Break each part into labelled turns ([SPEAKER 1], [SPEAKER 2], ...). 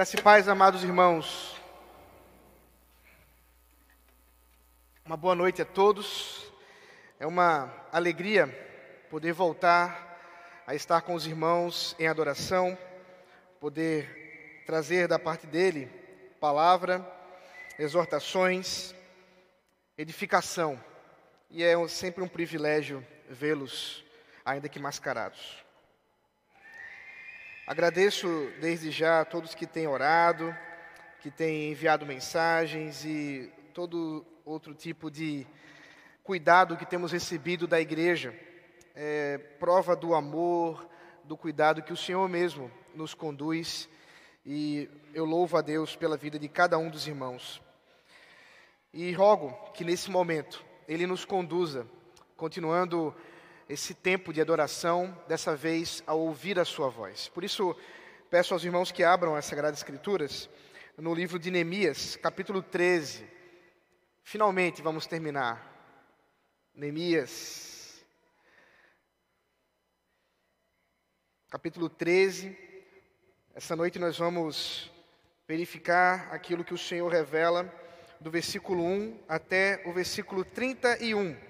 [SPEAKER 1] Graça e paz, amados irmãos. Uma boa noite a todos. É uma alegria poder voltar a estar com os irmãos em adoração, poder trazer da parte dele palavra, exortações, edificação. E é sempre um privilégio vê-los, ainda que mascarados. Agradeço desde já a todos que têm orado, que têm enviado mensagens e todo outro tipo de cuidado que temos recebido da igreja. É prova do amor, do cuidado que o Senhor mesmo nos conduz e eu louvo a Deus pela vida de cada um dos irmãos. E rogo que nesse momento Ele nos conduza, continuando esse tempo de adoração, dessa vez ao ouvir a sua voz. Por isso, peço aos irmãos que abram as Sagradas Escrituras no livro de Neemias, capítulo 13. Finalmente vamos terminar. Neemias, capítulo 13. Essa noite nós vamos verificar aquilo que o Senhor revela do versículo 1 até o versículo 31.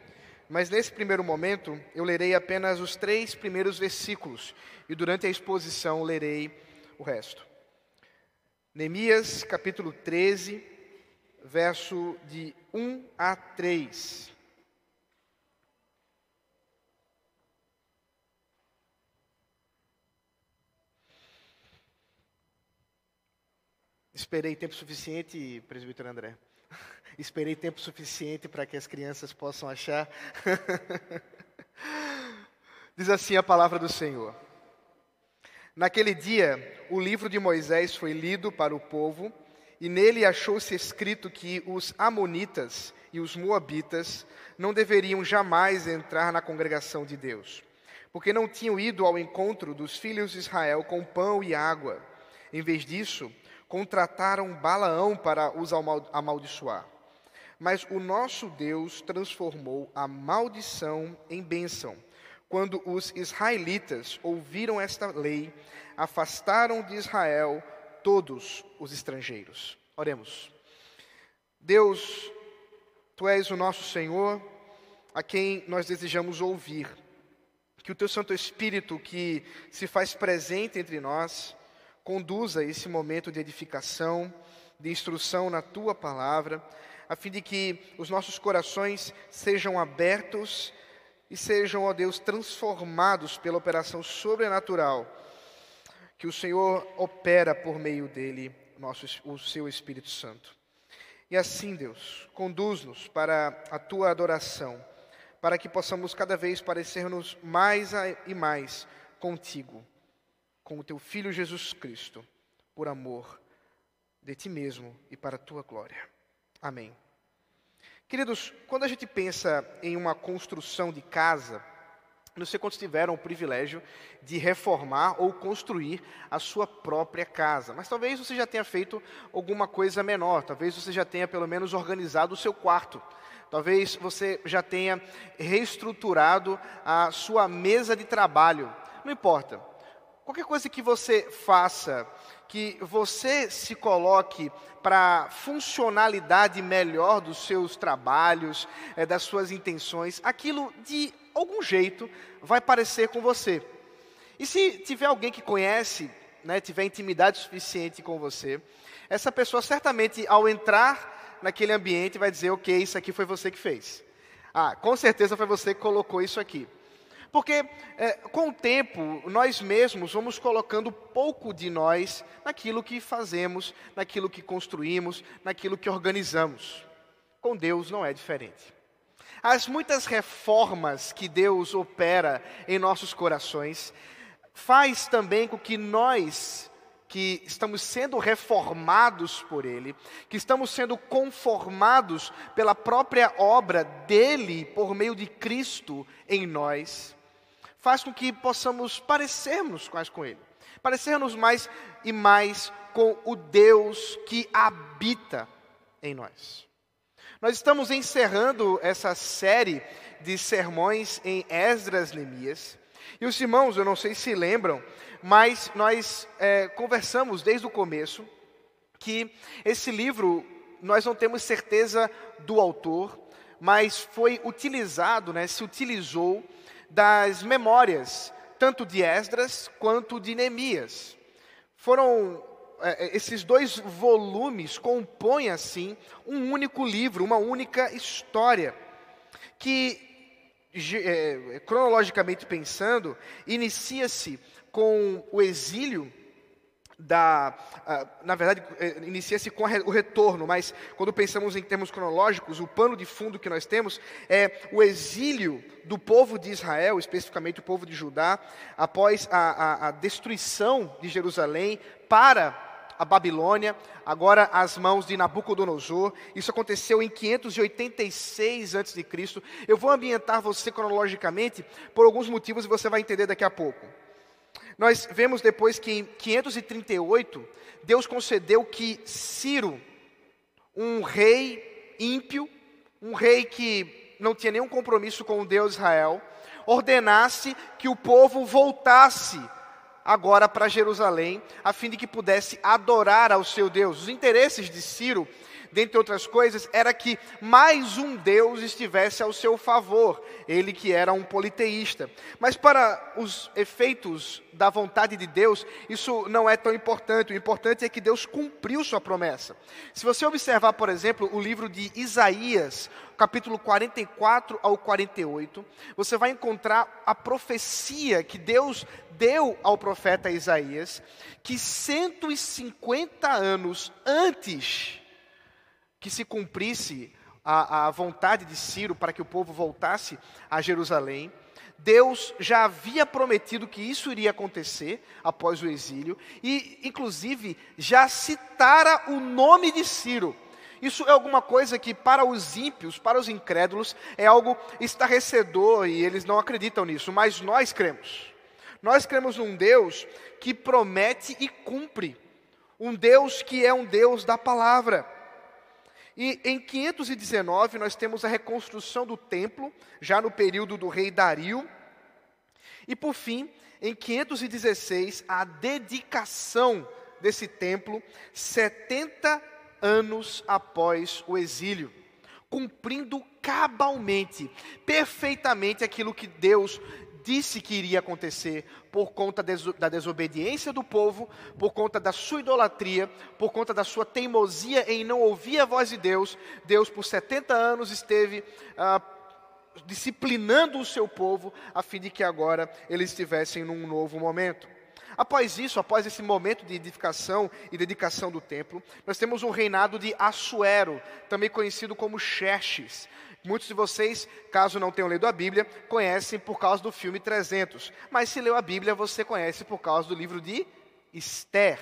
[SPEAKER 1] Mas nesse primeiro momento, eu lerei apenas os três primeiros versículos e durante a exposição lerei o resto. Neemias, capítulo 13, verso de 1 a 3. Esperei tempo suficiente, presbítero André. Esperei tempo suficiente para que as crianças possam achar. Diz assim a palavra do Senhor. Naquele dia, o livro de Moisés foi lido para o povo, e nele achou-se escrito que os Amonitas e os Moabitas não deveriam jamais entrar na congregação de Deus, porque não tinham ido ao encontro dos filhos de Israel com pão e água. Em vez disso, contrataram Balaão para os amaldiçoar. Mas o nosso Deus transformou a maldição em bênção. Quando os israelitas ouviram esta lei, afastaram de Israel todos os estrangeiros. Oremos. Deus, tu és o nosso Senhor, a quem nós desejamos ouvir. Que o teu Santo Espírito, que se faz presente entre nós, conduza esse momento de edificação, de instrução na tua palavra a fim de que os nossos corações sejam abertos e sejam, ó Deus, transformados pela operação sobrenatural que o Senhor opera por meio dele, nosso, o seu Espírito Santo. E assim, Deus, conduz-nos para a tua adoração, para que possamos cada vez parecer-nos mais e mais contigo, com o teu Filho Jesus Cristo, por amor de ti mesmo e para a tua glória. Amém. Queridos, quando a gente pensa em uma construção de casa, não sei quantos tiveram o privilégio de reformar ou construir a sua própria casa, mas talvez você já tenha feito alguma coisa menor, talvez você já tenha pelo menos organizado o seu quarto, talvez você já tenha reestruturado a sua mesa de trabalho, não importa. Qualquer coisa que você faça que você se coloque para funcionalidade melhor dos seus trabalhos, é, das suas intenções, aquilo de algum jeito vai parecer com você. E se tiver alguém que conhece, né, tiver intimidade suficiente com você, essa pessoa certamente ao entrar naquele ambiente vai dizer, ok, isso aqui foi você que fez. Ah, com certeza foi você que colocou isso aqui. Porque é, com o tempo, nós mesmos vamos colocando pouco de nós naquilo que fazemos, naquilo que construímos, naquilo que organizamos. Com Deus não é diferente. As muitas reformas que Deus opera em nossos corações faz também com que nós que estamos sendo reformados por Ele, que estamos sendo conformados pela própria obra dele por meio de Cristo em nós, faz com que possamos parecermos mais com Ele, parecermos mais e mais com o Deus que habita em nós. Nós estamos encerrando essa série de sermões em Esdras Neemias. E os irmãos, eu não sei se lembram, mas nós é, conversamos desde o começo que esse livro, nós não temos certeza do autor, mas foi utilizado, né, se utilizou das memórias, tanto de Esdras quanto de Neemias. Foram é, é, esses dois volumes compõem assim um único livro, uma única história, que é, cronologicamente pensando, inicia-se com o exílio da, uh, na verdade, é, inicia-se com o retorno, mas quando pensamos em termos cronológicos, o pano de fundo que nós temos é o exílio do povo de Israel, especificamente o povo de Judá, após a, a, a destruição de Jerusalém para a Babilônia, agora às mãos de Nabucodonosor. Isso aconteceu em 586 a.C. Eu vou ambientar você cronologicamente por alguns motivos e você vai entender daqui a pouco. Nós vemos depois que em 538, Deus concedeu que Ciro, um rei ímpio, um rei que não tinha nenhum compromisso com o Deus Israel, ordenasse que o povo voltasse agora para Jerusalém, a fim de que pudesse adorar ao seu Deus. Os interesses de Ciro dentre outras coisas, era que mais um Deus estivesse ao seu favor, ele que era um politeísta. Mas para os efeitos da vontade de Deus, isso não é tão importante. O importante é que Deus cumpriu sua promessa. Se você observar, por exemplo, o livro de Isaías, capítulo 44 ao 48, você vai encontrar a profecia que Deus deu ao profeta Isaías, que 150 anos antes que se cumprisse a, a vontade de Ciro para que o povo voltasse a Jerusalém. Deus já havia prometido que isso iria acontecer após o exílio, e inclusive já citara o nome de Ciro. Isso é alguma coisa que, para os ímpios, para os incrédulos, é algo estarrecedor e eles não acreditam nisso, mas nós cremos. Nós cremos num Deus que promete e cumpre, um Deus que é um Deus da palavra. E em 519 nós temos a reconstrução do templo, já no período do rei Dario. E por fim, em 516, a dedicação desse templo, 70 anos após o exílio, cumprindo cabalmente, perfeitamente aquilo que Deus disse que iria acontecer por conta da desobediência do povo, por conta da sua idolatria, por conta da sua teimosia em não ouvir a voz de Deus. Deus, por 70 anos, esteve ah, disciplinando o seu povo, a fim de que agora eles estivessem num novo momento. Após isso, após esse momento de edificação e dedicação do templo, nós temos um reinado de Assuero, também conhecido como Xerxes. Muitos de vocês, caso não tenham lido a Bíblia, conhecem por causa do filme 300. Mas se leu a Bíblia, você conhece por causa do livro de Esther.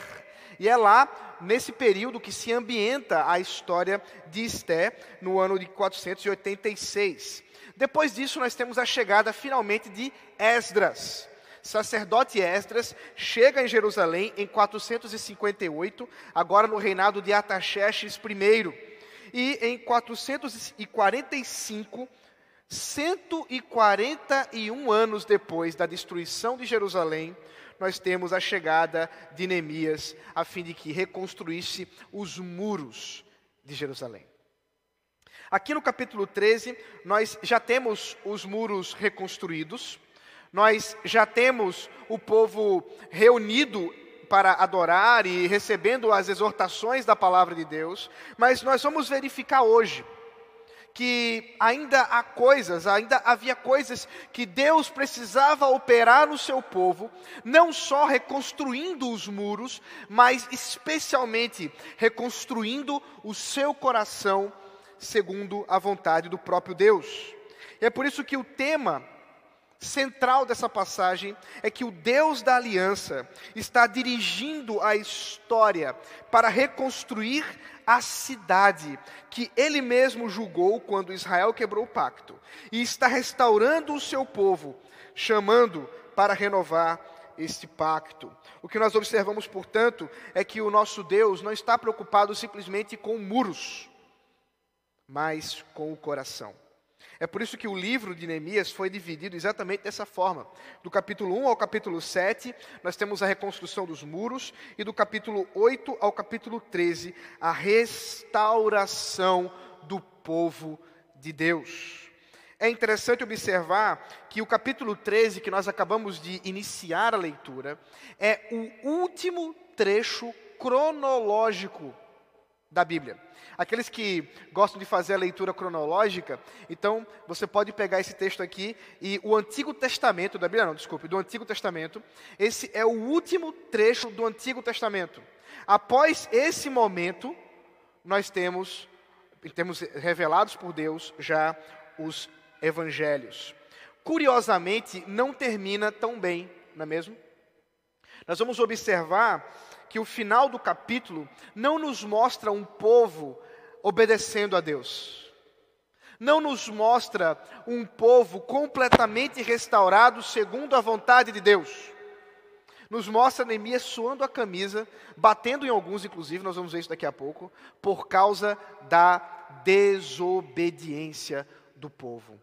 [SPEAKER 1] E é lá, nesse período, que se ambienta a história de Esther, no ano de 486. Depois disso, nós temos a chegada finalmente de Esdras. Sacerdote Esdras chega em Jerusalém em 458, agora no reinado de Ataxerxes I. E em 445, 141 anos depois da destruição de Jerusalém, nós temos a chegada de Neemias, a fim de que reconstruísse os muros de Jerusalém. Aqui no capítulo 13, nós já temos os muros reconstruídos, nós já temos o povo reunido para adorar e recebendo as exortações da palavra de Deus, mas nós vamos verificar hoje que ainda há coisas, ainda havia coisas que Deus precisava operar no seu povo, não só reconstruindo os muros, mas especialmente reconstruindo o seu coração segundo a vontade do próprio Deus. E é por isso que o tema central dessa passagem é que o Deus da aliança está dirigindo a história para reconstruir a cidade que ele mesmo julgou quando Israel quebrou o pacto, e está restaurando o seu povo, chamando para renovar este pacto. O que nós observamos, portanto, é que o nosso Deus não está preocupado simplesmente com muros, mas com o coração. É por isso que o livro de Neemias foi dividido exatamente dessa forma. Do capítulo 1 ao capítulo 7, nós temos a reconstrução dos muros, e do capítulo 8 ao capítulo 13, a restauração do povo de Deus. É interessante observar que o capítulo 13, que nós acabamos de iniciar a leitura, é o último trecho cronológico da Bíblia. Aqueles que gostam de fazer a leitura cronológica, então você pode pegar esse texto aqui e o Antigo Testamento, da Bíblia não, desculpe, do Antigo Testamento, esse é o último trecho do Antigo Testamento. Após esse momento, nós temos, temos revelados por Deus já os evangelhos. Curiosamente, não termina tão bem, não é mesmo? Nós vamos observar que o final do capítulo não nos mostra um povo obedecendo a Deus. Não nos mostra um povo completamente restaurado segundo a vontade de Deus. Nos mostra Neemias suando a camisa, batendo em alguns, inclusive, nós vamos ver isso daqui a pouco, por causa da desobediência do povo.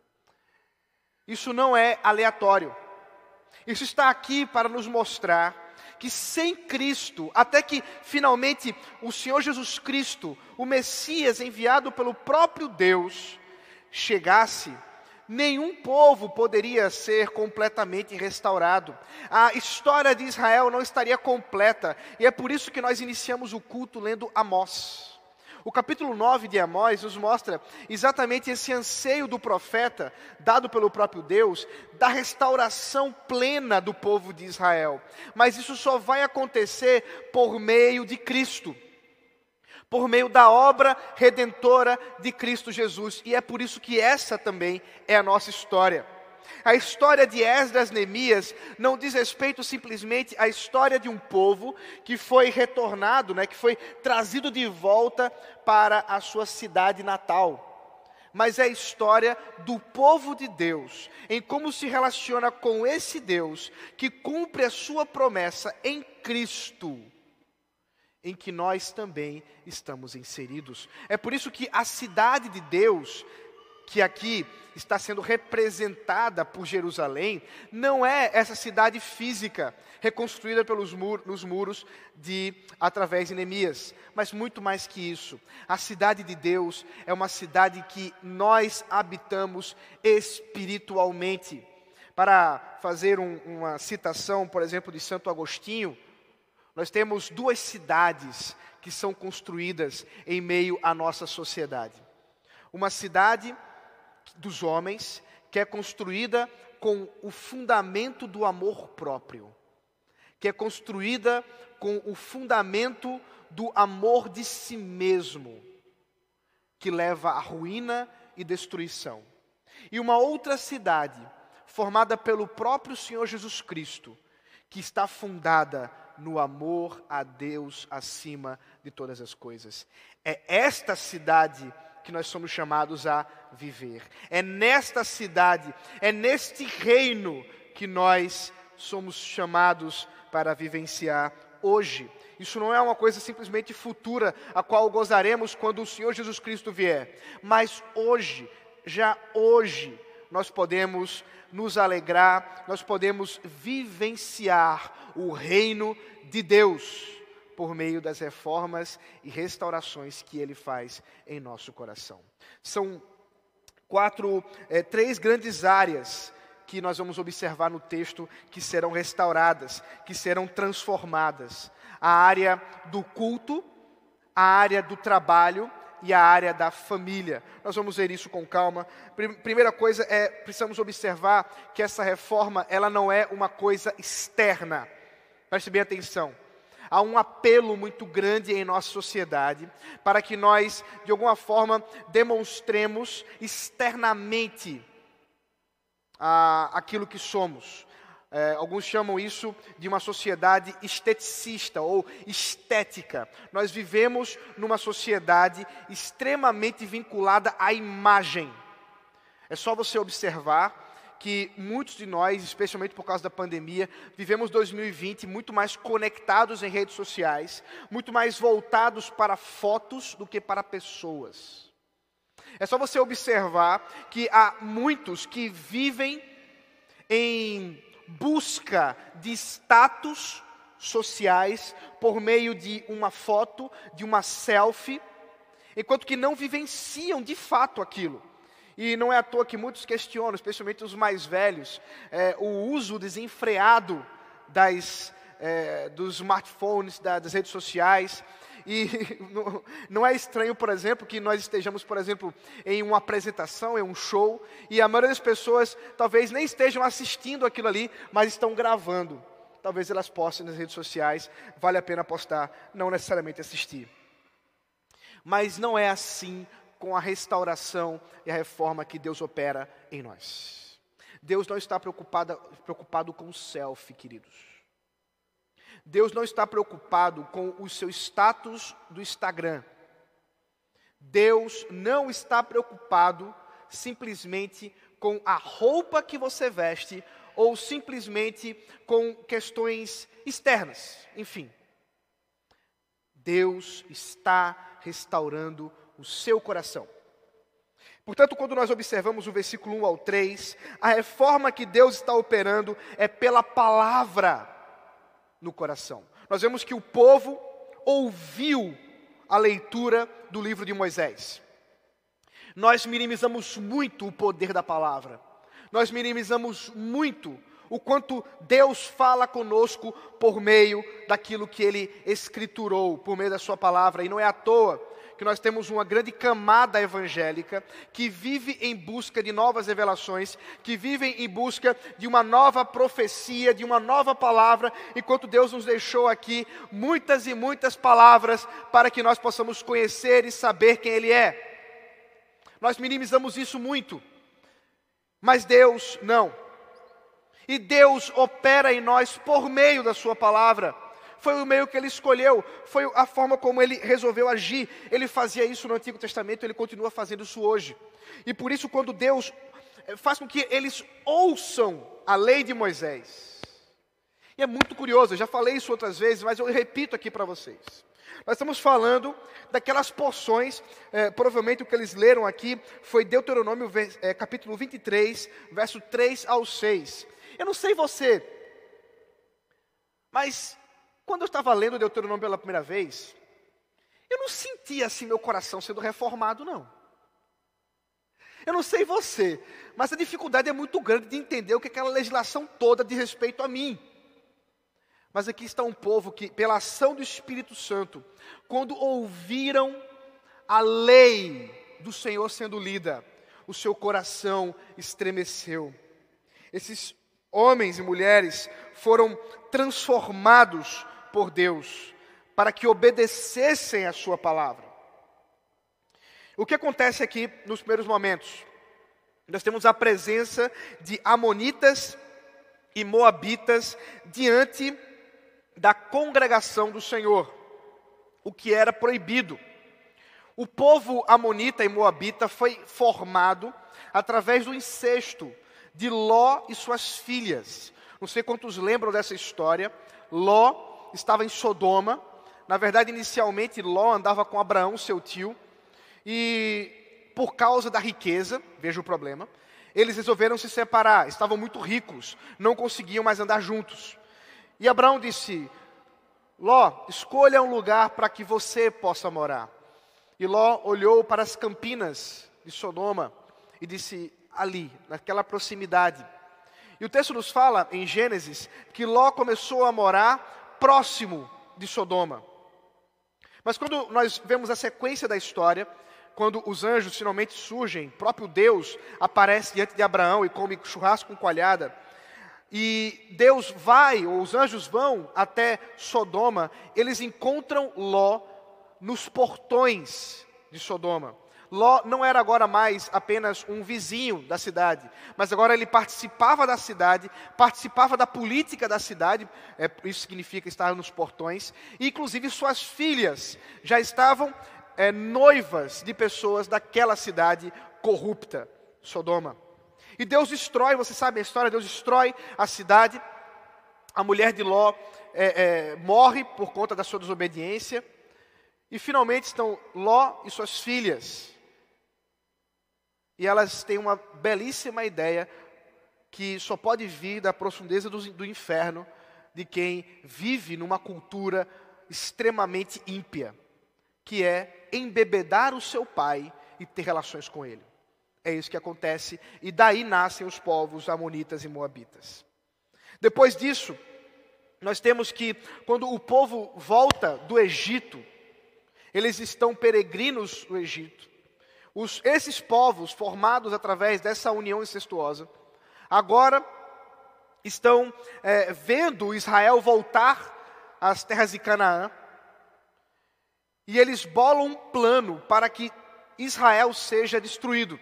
[SPEAKER 1] Isso não é aleatório. Isso está aqui para nos mostrar que sem Cristo, até que finalmente o Senhor Jesus Cristo, o Messias enviado pelo próprio Deus, chegasse, nenhum povo poderia ser completamente restaurado. A história de Israel não estaria completa, e é por isso que nós iniciamos o culto lendo Amós. O capítulo 9 de Amós nos mostra exatamente esse anseio do profeta, dado pelo próprio Deus, da restauração plena do povo de Israel. Mas isso só vai acontecer por meio de Cristo por meio da obra redentora de Cristo Jesus. E é por isso que essa também é a nossa história. A história de Esdras Neemias não diz respeito simplesmente à história de um povo que foi retornado, né, que foi trazido de volta para a sua cidade natal. Mas é a história do povo de Deus, em como se relaciona com esse Deus que cumpre a sua promessa em Cristo em que nós também estamos inseridos. É por isso que a cidade de Deus que aqui está sendo representada por Jerusalém, não é essa cidade física reconstruída pelos mur nos muros de através de Neemias, mas muito mais que isso. A cidade de Deus é uma cidade que nós habitamos espiritualmente. Para fazer um, uma citação, por exemplo, de Santo Agostinho, nós temos duas cidades que são construídas em meio à nossa sociedade. Uma cidade dos homens, que é construída com o fundamento do amor próprio, que é construída com o fundamento do amor de si mesmo, que leva à ruína e destruição. E uma outra cidade, formada pelo próprio Senhor Jesus Cristo, que está fundada no amor a Deus acima de todas as coisas. É esta cidade que nós somos chamados a viver. É nesta cidade, é neste reino que nós somos chamados para vivenciar hoje. Isso não é uma coisa simplesmente futura, a qual gozaremos quando o Senhor Jesus Cristo vier, mas hoje, já hoje, nós podemos nos alegrar, nós podemos vivenciar o reino de Deus por meio das reformas e restaurações que ele faz em nosso coração. São quatro, é, três grandes áreas que nós vamos observar no texto que serão restauradas, que serão transformadas: a área do culto, a área do trabalho e a área da família. Nós vamos ver isso com calma. Primeira coisa é precisamos observar que essa reforma ela não é uma coisa externa. Preste bem atenção há um apelo muito grande em nossa sociedade para que nós, de alguma forma, demonstremos externamente ah, aquilo que somos. É, alguns chamam isso de uma sociedade esteticista ou estética. Nós vivemos numa sociedade extremamente vinculada à imagem. É só você observar que muitos de nós, especialmente por causa da pandemia, vivemos 2020 muito mais conectados em redes sociais, muito mais voltados para fotos do que para pessoas. É só você observar que há muitos que vivem em busca de status sociais por meio de uma foto, de uma selfie, enquanto que não vivenciam de fato aquilo. E não é à toa que muitos questionam, especialmente os mais velhos, é, o uso desenfreado das, é, dos smartphones, da, das redes sociais. E não, não é estranho, por exemplo, que nós estejamos, por exemplo, em uma apresentação, em um show, e a maioria das pessoas talvez nem estejam assistindo aquilo ali, mas estão gravando. Talvez elas postem nas redes sociais, vale a pena postar, não necessariamente assistir. Mas não é assim com a restauração e a reforma que Deus opera em nós. Deus não está preocupado, preocupado com o selfie, queridos. Deus não está preocupado com o seu status do Instagram. Deus não está preocupado simplesmente com a roupa que você veste ou simplesmente com questões externas. Enfim, Deus está restaurando o seu coração. Portanto, quando nós observamos o versículo 1 ao 3, a reforma que Deus está operando é pela palavra no coração. Nós vemos que o povo ouviu a leitura do livro de Moisés. Nós minimizamos muito o poder da palavra. Nós minimizamos muito o quanto Deus fala conosco por meio daquilo que Ele escriturou, por meio da Sua palavra. E não é à toa que nós temos uma grande camada evangélica que vive em busca de novas revelações, que vive em busca de uma nova profecia, de uma nova palavra, enquanto Deus nos deixou aqui muitas e muitas palavras para que nós possamos conhecer e saber quem Ele é. Nós minimizamos isso muito, mas Deus não. E Deus opera em nós por meio da Sua palavra foi o meio que ele escolheu, foi a forma como ele resolveu agir. Ele fazia isso no Antigo Testamento, ele continua fazendo isso hoje. E por isso, quando Deus eh, faz com que eles ouçam a lei de Moisés, e é muito curioso, eu já falei isso outras vezes, mas eu repito aqui para vocês. Nós estamos falando daquelas porções, é, provavelmente o que eles leram aqui foi Deuteronômio é, capítulo 23, verso 3 ao 6. Eu não sei você, mas quando eu estava lendo Deuteronômio pela primeira vez, eu não sentia assim meu coração sendo reformado, não. Eu não sei você, mas a dificuldade é muito grande de entender o que aquela legislação toda diz respeito a mim. Mas aqui está um povo que, pela ação do Espírito Santo, quando ouviram a lei do Senhor sendo lida, o seu coração estremeceu. Esses homens e mulheres foram transformados por Deus, para que obedecessem a Sua palavra. O que acontece aqui nos primeiros momentos? Nós temos a presença de Amonitas e Moabitas diante da congregação do Senhor, o que era proibido. O povo Amonita e Moabita foi formado através do incesto de Ló e suas filhas. Não sei quantos lembram dessa história. Ló estava em Sodoma. Na verdade, inicialmente, Ló andava com Abraão, seu tio, e por causa da riqueza, veja o problema, eles resolveram se separar. Estavam muito ricos, não conseguiam mais andar juntos. E Abraão disse: Ló, escolha um lugar para que você possa morar. E Ló olhou para as campinas de Sodoma e disse: ali, naquela proximidade. E o texto nos fala, em Gênesis, que Ló começou a morar próximo de Sodoma. Mas quando nós vemos a sequência da história, quando os anjos finalmente surgem, próprio Deus aparece diante de Abraão e come churrasco com coalhada, e Deus vai, ou os anjos vão até Sodoma, eles encontram Ló nos portões de Sodoma. Ló não era agora mais apenas um vizinho da cidade, mas agora ele participava da cidade, participava da política da cidade, é, isso significa estar nos portões, e inclusive suas filhas já estavam é, noivas de pessoas daquela cidade corrupta, Sodoma. E Deus destrói, você sabe a história, Deus destrói a cidade, a mulher de Ló é, é morre por conta da sua desobediência, e finalmente estão Ló e suas filhas E elas têm uma belíssima ideia que só pode vir da profundeza do, do inferno de quem vive numa cultura extremamente ímpia, que é embebedar o seu pai e ter relações com ele. É isso que acontece, e daí nascem os povos amonitas e moabitas. Depois disso, nós temos que, quando o povo volta do Egito, eles estão peregrinos no Egito. Os, esses povos, formados através dessa união incestuosa, agora estão é, vendo Israel voltar às terras de Canaã, e eles bolam um plano para que Israel seja destruído.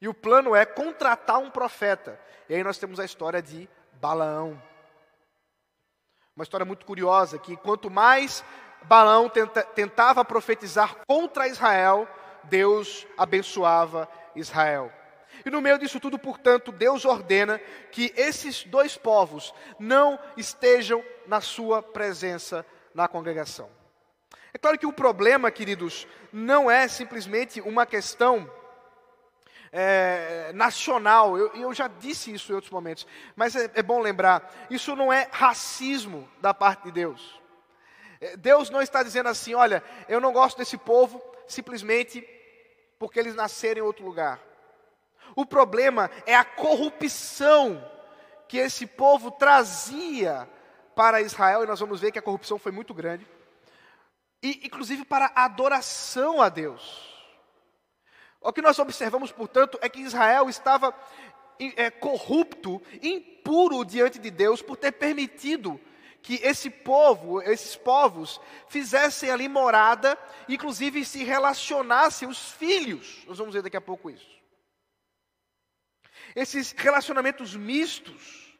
[SPEAKER 1] E o plano é contratar um profeta. E aí nós temos a história de Balaão. Uma história muito curiosa, que quanto mais Balaão tenta, tentava profetizar contra Israel, Deus abençoava Israel. E no meio disso tudo, portanto, Deus ordena que esses dois povos não estejam na sua presença na congregação. É claro que o problema, queridos, não é simplesmente uma questão é, nacional. Eu, eu, já disse isso em outros momentos, mas é, é bom lembrar: isso não é racismo da parte de Deus. É, Deus não está dizendo assim, olha, eu não gosto desse povo simplesmente porque eles nasceram em outro lugar. O problema é a corrupção que esse povo trazia para Israel, e nós vamos ver que a corrupção foi muito grande, e inclusive para a adoração a Deus. O que nós observamos, portanto, é que Israel estava é, corrupto, impuro diante de Deus por ter permitido que esse povo, esses povos, fizessem ali morada, inclusive se relacionassem os filhos. Nós vamos ver daqui a pouco isso. Esses relacionamentos mistos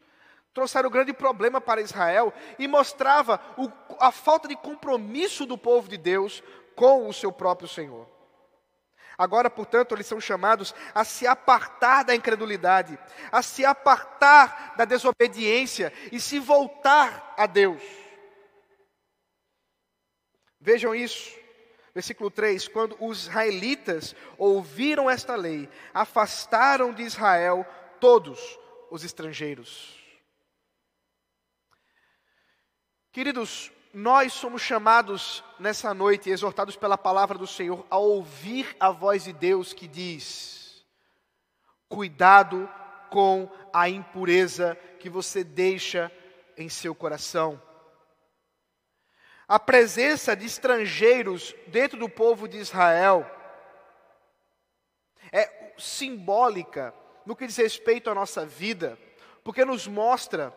[SPEAKER 1] trouxeram um grande problema para Israel e mostrava o, a falta de compromisso do povo de Deus com o seu próprio Senhor. Agora, portanto, eles são chamados a se apartar da incredulidade, a se apartar da desobediência e se voltar a Deus. Vejam isso. Versículo 3: Quando os israelitas ouviram esta lei, afastaram de Israel todos os estrangeiros. Queridos, nós somos chamados nessa noite, exortados pela palavra do Senhor, a ouvir a voz de Deus que diz: cuidado com a impureza que você deixa em seu coração. A presença de estrangeiros dentro do povo de Israel é simbólica no que diz respeito à nossa vida, porque nos mostra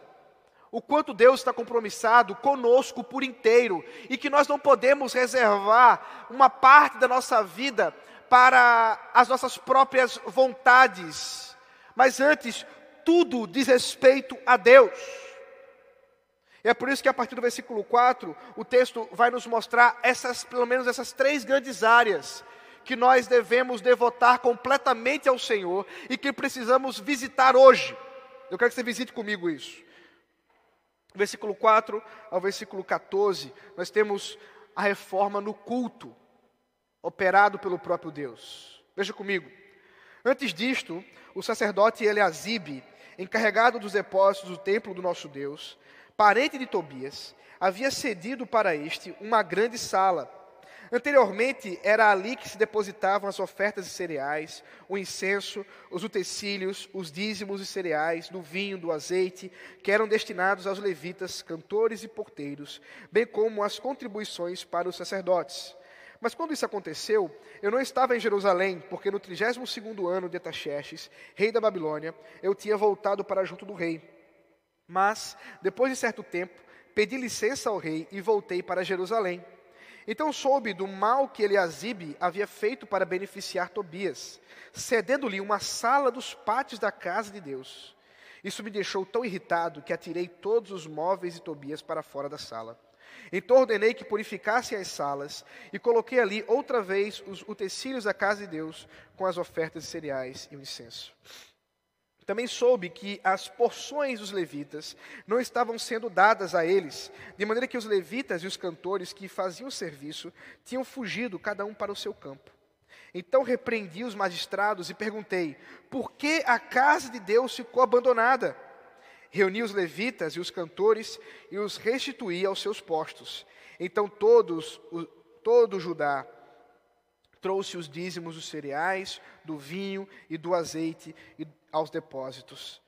[SPEAKER 1] o quanto Deus está compromissado conosco por inteiro e que nós não podemos reservar uma parte da nossa vida para as nossas próprias vontades, mas antes, tudo diz respeito a Deus. E é por isso que a partir do versículo 4, o texto vai nos mostrar essas, pelo menos essas três grandes áreas que nós devemos devotar completamente ao Senhor e que precisamos visitar hoje. Eu quero que você visite comigo isso versículo 4 ao versículo 14, nós temos a reforma no culto, operado pelo próprio Deus. Veja comigo. Antes disto, o sacerdote Eleazibe, encarregado dos depósitos do templo do nosso Deus, parente de Tobias, havia cedido para este uma grande sala Anteriormente, era ali que se depositavam as ofertas de cereais, o incenso, os utensílios, os dízimos e cereais, do vinho, do azeite, que eram destinados aos levitas, cantores e porteiros, bem como as contribuições para os sacerdotes. Mas quando isso aconteceu, eu não estava em Jerusalém, porque no 32º ano de Ataxerxes, rei da Babilônia, eu tinha voltado para junto do rei. Mas, depois de certo tempo, pedi licença ao rei e voltei para Jerusalém. Então soube do mal que Eliasibe havia feito para beneficiar Tobias, cedendo-lhe uma sala dos pátios da casa de Deus. Isso me deixou tão irritado que atirei todos os móveis de Tobias para fora da sala. Então ordenei que purificassem as salas e coloquei ali outra vez os utensílios da casa de Deus com as ofertas de cereais e o incenso. Também soube que as porções dos levitas não estavam sendo dadas a eles, de maneira que os levitas e os cantores que faziam o serviço tinham fugido, cada um para o seu campo. Então repreendi os magistrados e perguntei: por que a casa de Deus ficou abandonada? Reuni os levitas e os cantores e os restituí aos seus postos. Então todos, o, todo Judá trouxe os dízimos dos cereais, do vinho e do azeite aos depósitos.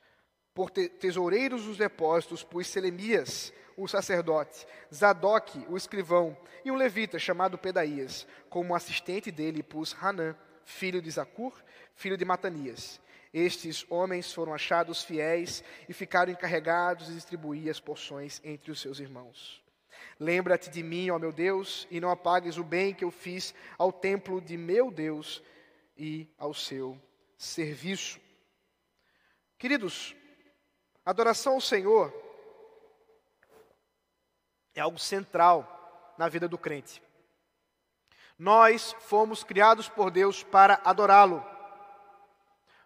[SPEAKER 1] Por tesoureiros dos depósitos pus Selemias, o sacerdote, Zadok, o escrivão, e um levita chamado Pedaías. Como assistente dele pus Hanã, filho de Zacur, filho de Matanias. Estes homens foram achados fiéis e ficaram encarregados de distribuir as porções entre os seus irmãos. Lembra-te de mim, ó meu Deus, e não apagues o bem que eu fiz ao templo de meu Deus e ao seu serviço. Queridos, adoração ao Senhor é algo central na vida do crente. Nós fomos criados por Deus para adorá-lo.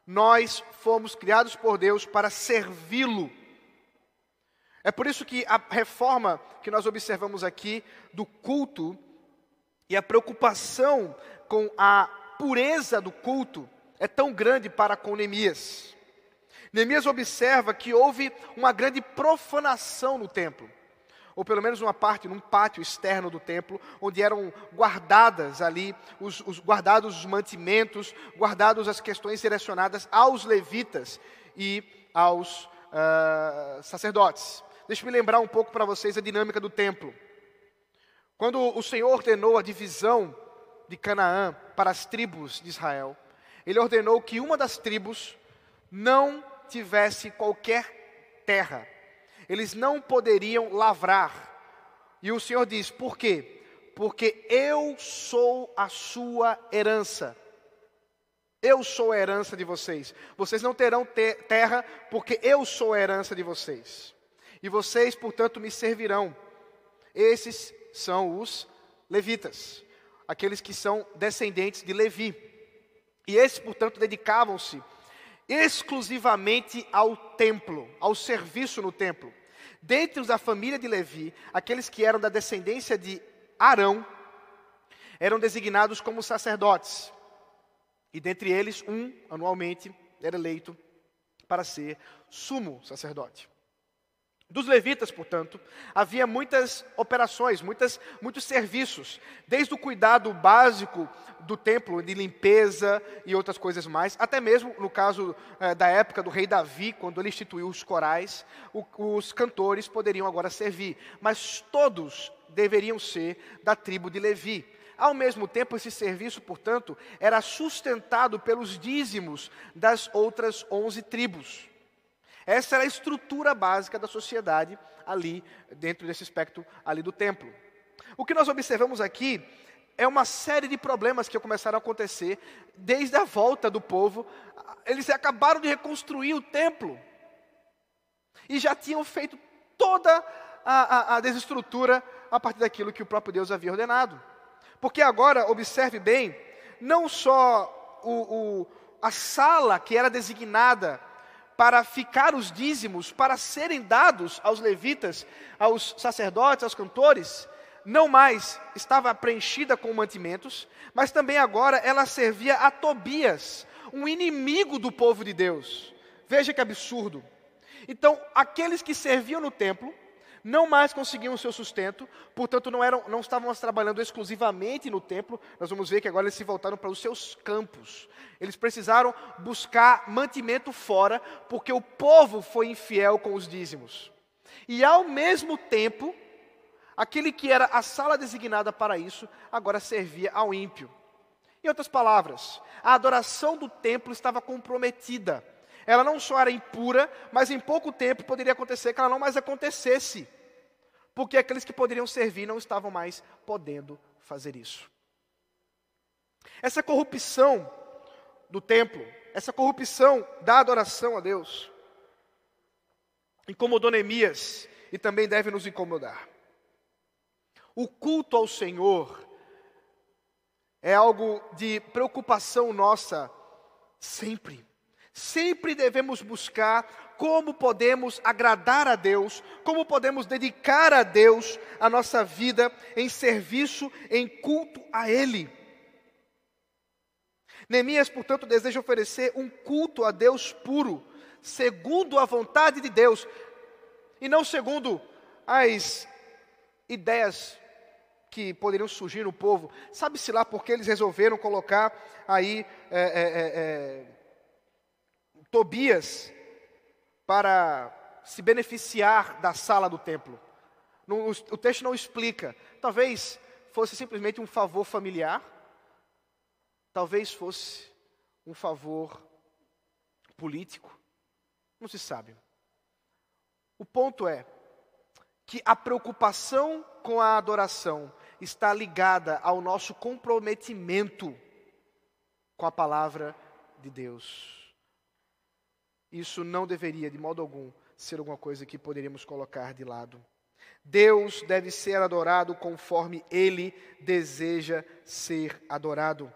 [SPEAKER 1] Nós fomos criados por Deus para servi-lo. É por isso que a reforma que nós observamos aqui do culto e a preocupação com a pureza do culto é tão grande para com Neemias. Neemias observa que houve uma grande profanação no templo ou pelo menos uma parte, num pátio externo do templo, onde eram guardadas ali, os, os guardados os mantimentos, guardados as questões direcionadas aos levitas e aos uh, sacerdotes. Deixe-me lembrar um pouco para vocês a dinâmica do templo. Quando o Senhor ordenou a divisão de Canaã para as tribos de Israel, ele ordenou que uma das tribos não tivesse qualquer terra eles não poderiam lavrar. E o Senhor diz: por quê? Porque eu sou a sua herança. Eu sou a herança de vocês. Vocês não terão ter terra, porque eu sou a herança de vocês. E vocês, portanto, me servirão. Esses são os levitas, aqueles que são descendentes de Levi. E esses, portanto, dedicavam-se exclusivamente ao templo, ao serviço no templo. Dentre os da família de Levi, aqueles que eram da descendência de Arão, eram designados como sacerdotes. E dentre eles, um, anualmente, era eleito para ser sumo sacerdote. Dos levitas, portanto, havia muitas operações, muitas, muitos serviços, desde o cuidado básico do templo, de limpeza e outras coisas mais, até mesmo no caso eh, da época do rei Davi, quando ele instituiu os corais, o, os cantores poderiam agora servir, mas todos deveriam ser da tribo de Levi. Ao mesmo tempo, esse serviço, portanto, era sustentado pelos dízimos das outras onze tribos. Essa era a estrutura básica da sociedade ali, dentro desse aspecto ali do templo. O que nós observamos aqui é uma série de problemas que começaram a acontecer desde a volta do povo. Eles acabaram de reconstruir o templo e já tinham feito toda a, a, a desestrutura a partir daquilo que o próprio Deus havia ordenado. Porque agora, observe bem, não só o, o, a sala que era designada para ficar os dízimos, para serem dados aos levitas, aos sacerdotes, aos cantores, não mais estava preenchida com mantimentos, mas também agora ela servia a Tobias, um inimigo do povo de Deus. Veja que absurdo. Então, aqueles que serviam no templo, não mais conseguiam o seu sustento, portanto não, eram, não estavam trabalhando exclusivamente no templo, nós vamos ver que agora eles se voltaram para os seus campos. Eles precisaram buscar mantimento fora, porque o povo foi infiel com os dízimos. E ao mesmo tempo, aquele que era a sala designada para isso, agora servia ao ímpio. Em outras palavras, a adoração do templo estava comprometida. Ela não só era impura, mas em pouco tempo poderia acontecer que ela não mais acontecesse porque aqueles que poderiam servir não estavam mais podendo fazer isso. Essa corrupção do templo, essa corrupção da adoração a Deus, incomodou Neemias e também deve nos incomodar. O culto ao Senhor é algo de preocupação nossa sempre. Sempre devemos buscar como podemos agradar a Deus, como podemos dedicar a Deus a nossa vida em serviço, em culto a Ele. Neemias, portanto, deseja oferecer um culto a Deus puro, segundo a vontade de Deus, e não segundo as ideias que poderiam surgir no povo. Sabe-se lá porque eles resolveram colocar aí é, é, é, Tobias para se beneficiar da sala do templo. o texto não explica. Talvez fosse simplesmente um favor familiar, talvez fosse um favor político, não se sabe. O ponto é que a preocupação com a adoração está ligada ao nosso comprometimento com a palavra de Deus. Isso não deveria, de modo algum, ser alguma coisa que poderíamos colocar de lado. Deus deve ser adorado conforme Ele deseja ser adorado.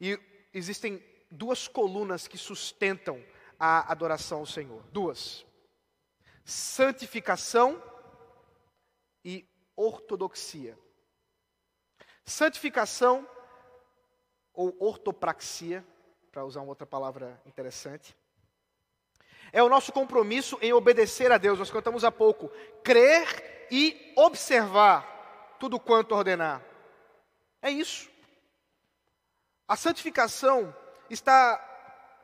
[SPEAKER 1] E existem duas colunas que sustentam a adoração ao Senhor. Duas: santificação e ortodoxia. Santificação ou ortopraxia, para usar uma outra palavra interessante, é o nosso compromisso em obedecer a Deus. Nós cantamos há pouco. Crer e observar tudo quanto ordenar. É isso. A santificação está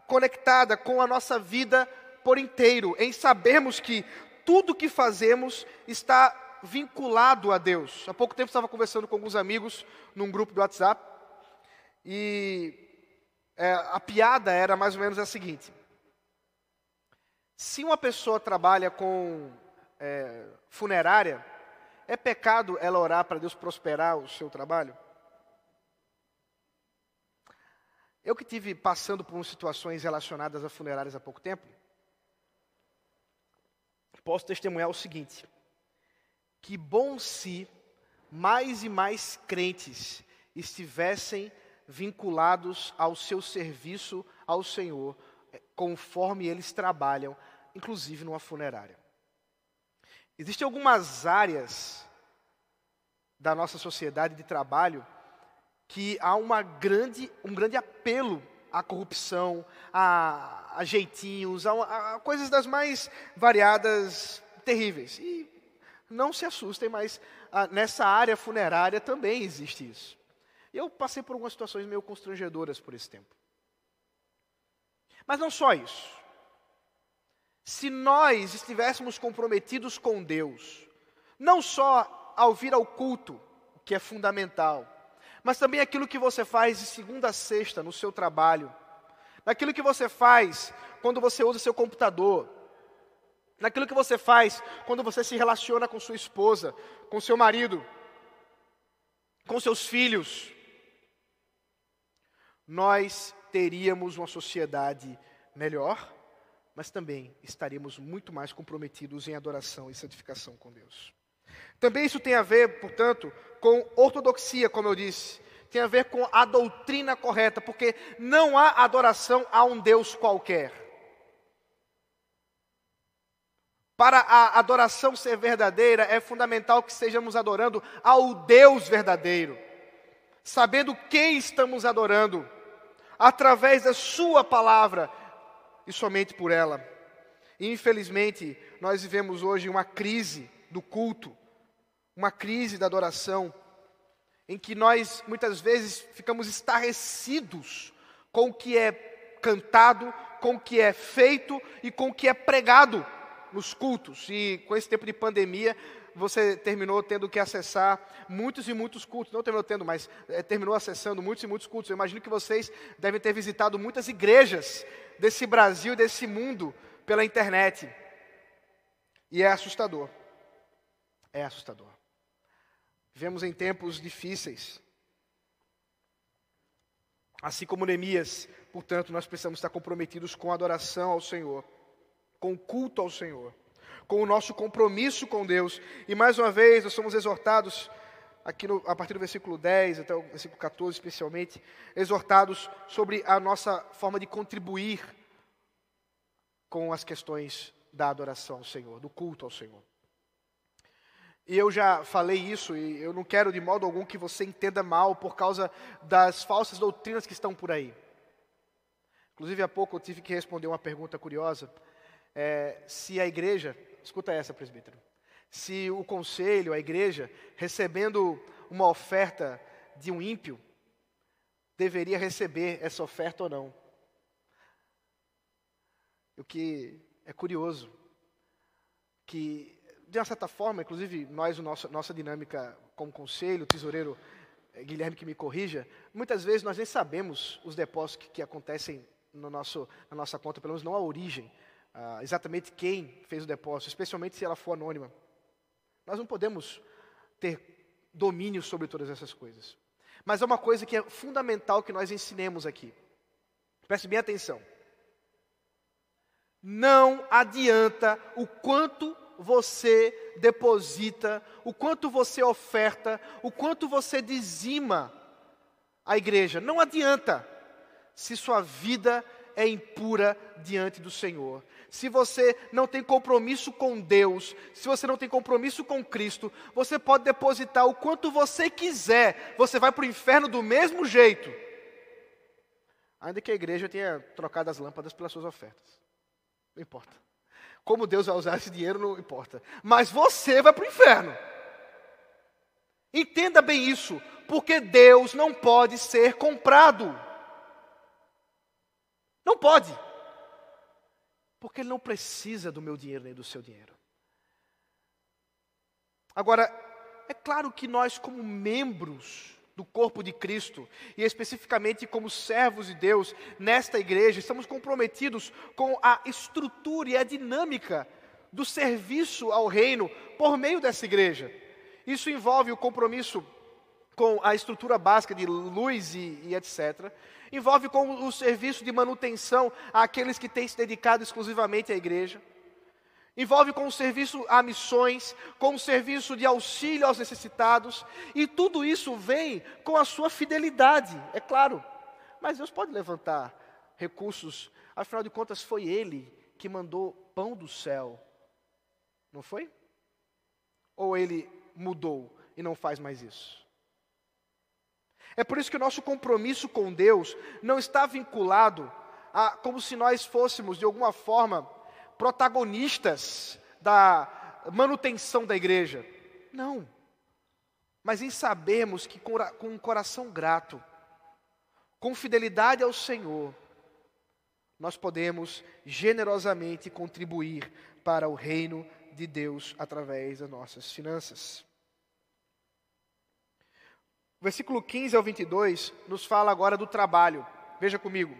[SPEAKER 1] conectada com a nossa vida por inteiro, em sabermos que tudo que fazemos está vinculado a Deus. Há pouco tempo estava conversando com alguns amigos num grupo do WhatsApp e é, a piada era mais ou menos a seguinte: se uma pessoa trabalha com é, funerária, é pecado ela orar para Deus prosperar o seu trabalho? Eu que tive passando por situações relacionadas a funerárias há pouco tempo, posso testemunhar o seguinte: que bom se mais e mais crentes estivessem vinculados ao seu serviço ao Senhor, conforme eles trabalham, inclusive numa funerária. Existem algumas áreas da nossa sociedade de trabalho que há uma grande, um grande apelo à corrupção, a, a jeitinhos, a, a, coisas das mais variadas, terríveis. E não se assustem, mas a, nessa área funerária também existe isso. Eu passei por algumas situações meio constrangedoras por esse tempo. Mas não só isso. Se nós estivéssemos comprometidos com Deus, não só ao vir ao culto, que é fundamental, mas também aquilo que você faz de segunda a sexta no seu trabalho, naquilo que você faz quando você usa seu computador, naquilo que você faz quando você se relaciona com sua esposa, com seu marido, com seus filhos, nós teríamos uma sociedade melhor, mas também estaríamos muito mais comprometidos em adoração e santificação com Deus. Também isso tem a ver, portanto, com ortodoxia, como eu disse, tem a ver com a doutrina correta, porque não há adoração a um Deus qualquer. Para a adoração ser verdadeira, é fundamental que estejamos adorando ao Deus verdadeiro, sabendo quem estamos adorando através da Sua palavra e somente por ela. E, infelizmente, nós vivemos hoje uma crise do culto, uma crise da adoração, em que nós muitas vezes ficamos estarrecidos com o que é cantado, com o que é feito e com o que é pregado nos cultos. E com esse tempo de pandemia, você terminou tendo que acessar muitos e muitos cultos, não terminou tendo, mas é, terminou acessando muitos e muitos cultos. Eu imagino que vocês devem ter visitado muitas igrejas desse Brasil, desse mundo, pela internet. E é assustador. É assustador. Vivemos em tempos difíceis. Assim como Neemias, portanto, nós precisamos estar comprometidos com a adoração ao Senhor, com o culto ao Senhor com o nosso compromisso com Deus. E mais uma vez, nós somos exortados, aqui no, a partir do versículo 10 até o versículo 14 especialmente, exortados sobre a nossa forma de contribuir com as questões da adoração ao Senhor, do culto ao Senhor. E eu já falei isso, e eu não quero de modo algum que você entenda mal por causa das falsas doutrinas que estão por aí. Inclusive, há pouco eu tive que responder uma pergunta curiosa. É, se a igreja, escuta essa, presbítero, se o conselho, a igreja, recebendo uma oferta de um ímpio, deveria receber essa oferta ou não. O que é curioso, que de uma certa forma, inclusive nós, nossa, nossa dinâmica como conselho, tesoureiro eh, Guilherme que me corrija, muitas vezes nós nem sabemos os depósitos que, que acontecem no nosso, na nossa conta, pelo menos não a origem, ah, exatamente quem fez o depósito, especialmente se ela for anônima. Nós não podemos ter domínio sobre todas essas coisas. Mas é uma coisa que é fundamental que nós ensinemos aqui. Preste bem atenção. Não adianta o quanto você deposita, o quanto você oferta, o quanto você dizima a igreja. Não adianta se sua vida é impura diante do Senhor. Se você não tem compromisso com Deus, se você não tem compromisso com Cristo, você pode depositar o quanto você quiser, você vai para o inferno do mesmo jeito. Ainda que a igreja tenha trocado as lâmpadas pelas suas ofertas. Não importa. Como Deus vai usar esse dinheiro, não importa. Mas você vai para o inferno. Entenda bem isso, porque Deus não pode ser comprado. Não pode. Porque Ele não precisa do meu dinheiro nem do seu dinheiro. Agora, é claro que nós, como membros do corpo de Cristo, e especificamente como servos de Deus nesta igreja, estamos comprometidos com a estrutura e a dinâmica do serviço ao reino por meio dessa igreja. Isso envolve o compromisso com a estrutura básica de luz e, e etc. Envolve com o serviço de manutenção àqueles que têm se dedicado exclusivamente à igreja envolve com o serviço a missões, com o serviço de auxílio aos necessitados, e tudo isso vem com a sua fidelidade, é claro. Mas Deus pode levantar recursos, afinal de contas, foi Ele que mandou pão do céu, não foi? Ou Ele mudou e não faz mais isso? É por isso que o nosso compromisso com Deus não está vinculado a como se nós fôssemos, de alguma forma, protagonistas da manutenção da igreja. Não. Mas em sabermos que com, com um coração grato, com fidelidade ao Senhor, nós podemos generosamente contribuir para o reino de Deus através das nossas finanças. O versículo 15 ao 22 nos fala agora do trabalho. Veja comigo.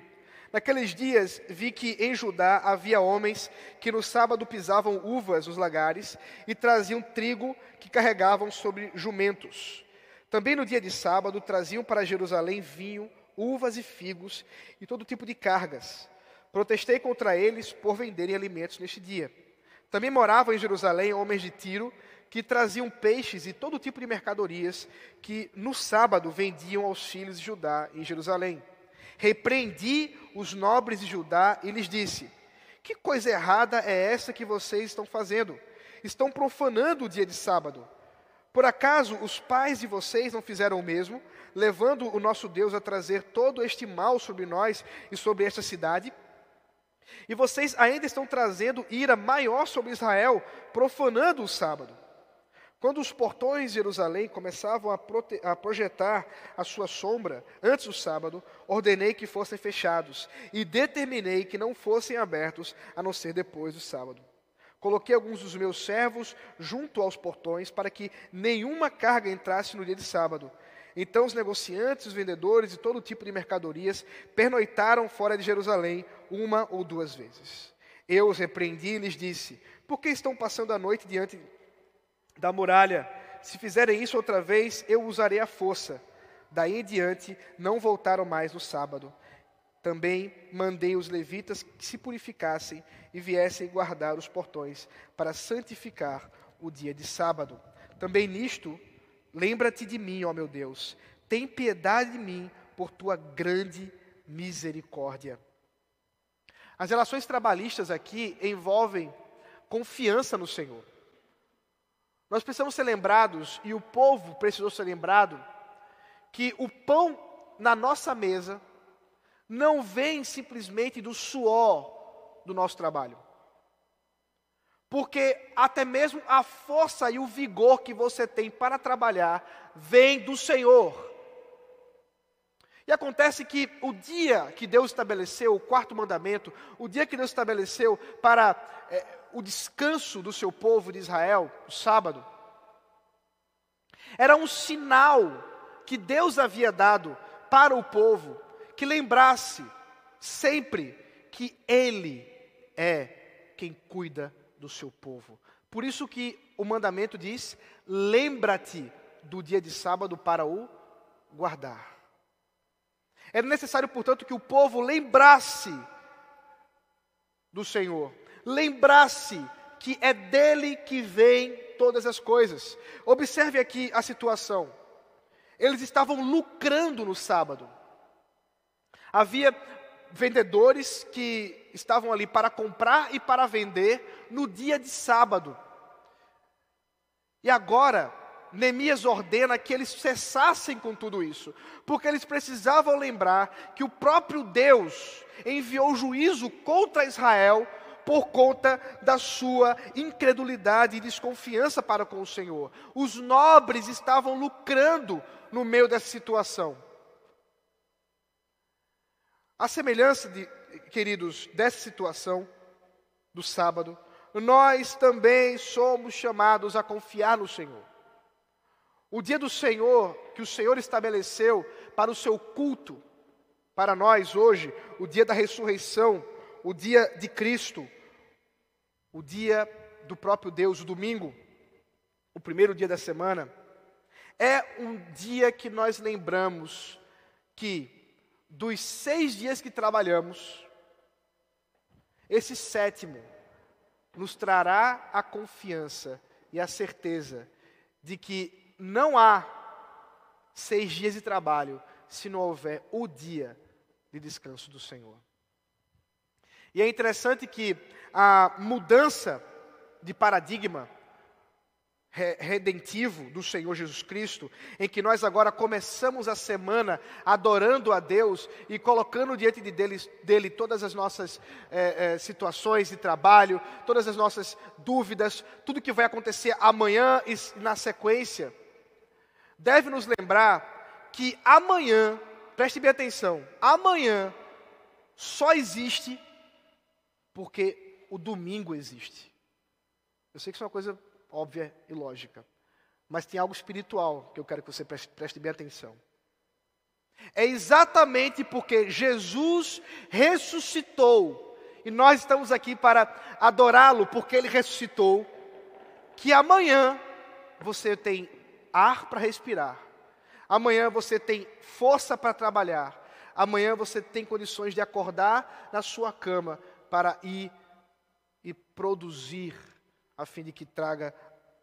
[SPEAKER 1] Naqueles dias vi que em Judá havia homens que no sábado pisavam uvas nos lagares e traziam trigo que carregavam sobre jumentos. Também no dia de sábado traziam para Jerusalém vinho, uvas e figos e todo tipo de cargas. Protestei contra eles por venderem alimentos neste dia. Também moravam em Jerusalém homens de Tiro que traziam peixes e todo tipo de mercadorias que no sábado vendiam aos filhos de Judá em Jerusalém. Repreendi os nobres de Judá e lhes disse: Que coisa errada é essa que vocês estão fazendo? Estão profanando o dia de sábado. Por acaso os pais de vocês não fizeram o mesmo, levando o nosso Deus a trazer todo este mal sobre nós e sobre esta cidade? E vocês ainda estão trazendo ira maior sobre Israel, profanando o sábado. Quando os portões de Jerusalém começavam a, a, projetar a sua sombra antes do sábado, ordenei que fossem fechados e determinei que não fossem abertos a não ser depois do sábado. Coloquei alguns dos meus servos junto aos portões para que nenhuma carga entrasse no dia de sábado. Então os negociantes, os vendedores e todo tipo de mercadorias pernoitaram fora de Jerusalém uma ou duas vezes. Eu os repreendi e lhes disse: Por que estão passando a noite diante da muralha. Se fizerem isso outra vez, eu usarei a força. Daí em diante, não voltaram mais no sábado. Também mandei os levitas que se purificassem e viessem guardar os portões, para santificar o dia de sábado. Também nisto, lembra-te de mim, ó meu Deus. Tem piedade de mim por tua grande misericórdia. As relações trabalhistas aqui envolvem confiança no Senhor. Nós precisamos ser lembrados, e o povo precisou ser lembrado, que o pão na nossa mesa não vem simplesmente do suor do nosso trabalho. Porque até mesmo a força e o vigor que você tem para trabalhar vem do Senhor. E acontece que o dia que Deus estabeleceu, o quarto mandamento, o dia que Deus estabeleceu para é, o descanso do seu povo de Israel, o sábado, era um sinal que Deus havia dado para o povo que lembrasse sempre que Ele é quem cuida do seu povo. Por isso que o mandamento diz: lembra-te do dia de sábado para o guardar. Era necessário, portanto, que o povo lembrasse do Senhor, lembrasse que é dele que vem todas as coisas. Observe aqui a situação. Eles estavam lucrando no sábado. Havia vendedores que estavam ali para comprar e para vender no dia de sábado. E agora, Neemias ordena que eles cessassem com tudo isso, porque eles precisavam lembrar que o próprio Deus enviou juízo contra Israel por conta da sua incredulidade e desconfiança para com o Senhor. Os nobres estavam lucrando no meio dessa situação. A semelhança de, queridos, dessa situação do sábado, nós também somos chamados a confiar no Senhor. O dia do Senhor, que o Senhor estabeleceu para o seu culto, para nós hoje, o dia da ressurreição, o dia de Cristo, o dia do próprio Deus, o domingo, o primeiro dia da semana, é um dia que nós lembramos que dos seis dias que trabalhamos, esse sétimo nos trará a confiança e a certeza de que não há seis dias de trabalho se não houver o dia de descanso do Senhor. E é interessante que a mudança de paradigma redentivo do Senhor Jesus Cristo, em que nós agora começamos a semana adorando a Deus e colocando diante de dele, dele todas as nossas é, é, situações de trabalho, todas as nossas dúvidas, tudo que vai acontecer amanhã e na sequência deve nos lembrar que amanhã, preste bem atenção, amanhã só existe porque o domingo existe. Eu sei que isso é uma coisa óbvia e lógica, mas tem algo espiritual que eu quero que você preste, preste bem atenção. É exatamente porque Jesus ressuscitou, e nós estamos aqui para adorá-lo porque ele ressuscitou, que amanhã você tem ar para respirar. Amanhã você tem força para trabalhar. Amanhã você tem condições de acordar na sua cama para ir e produzir, a fim de que traga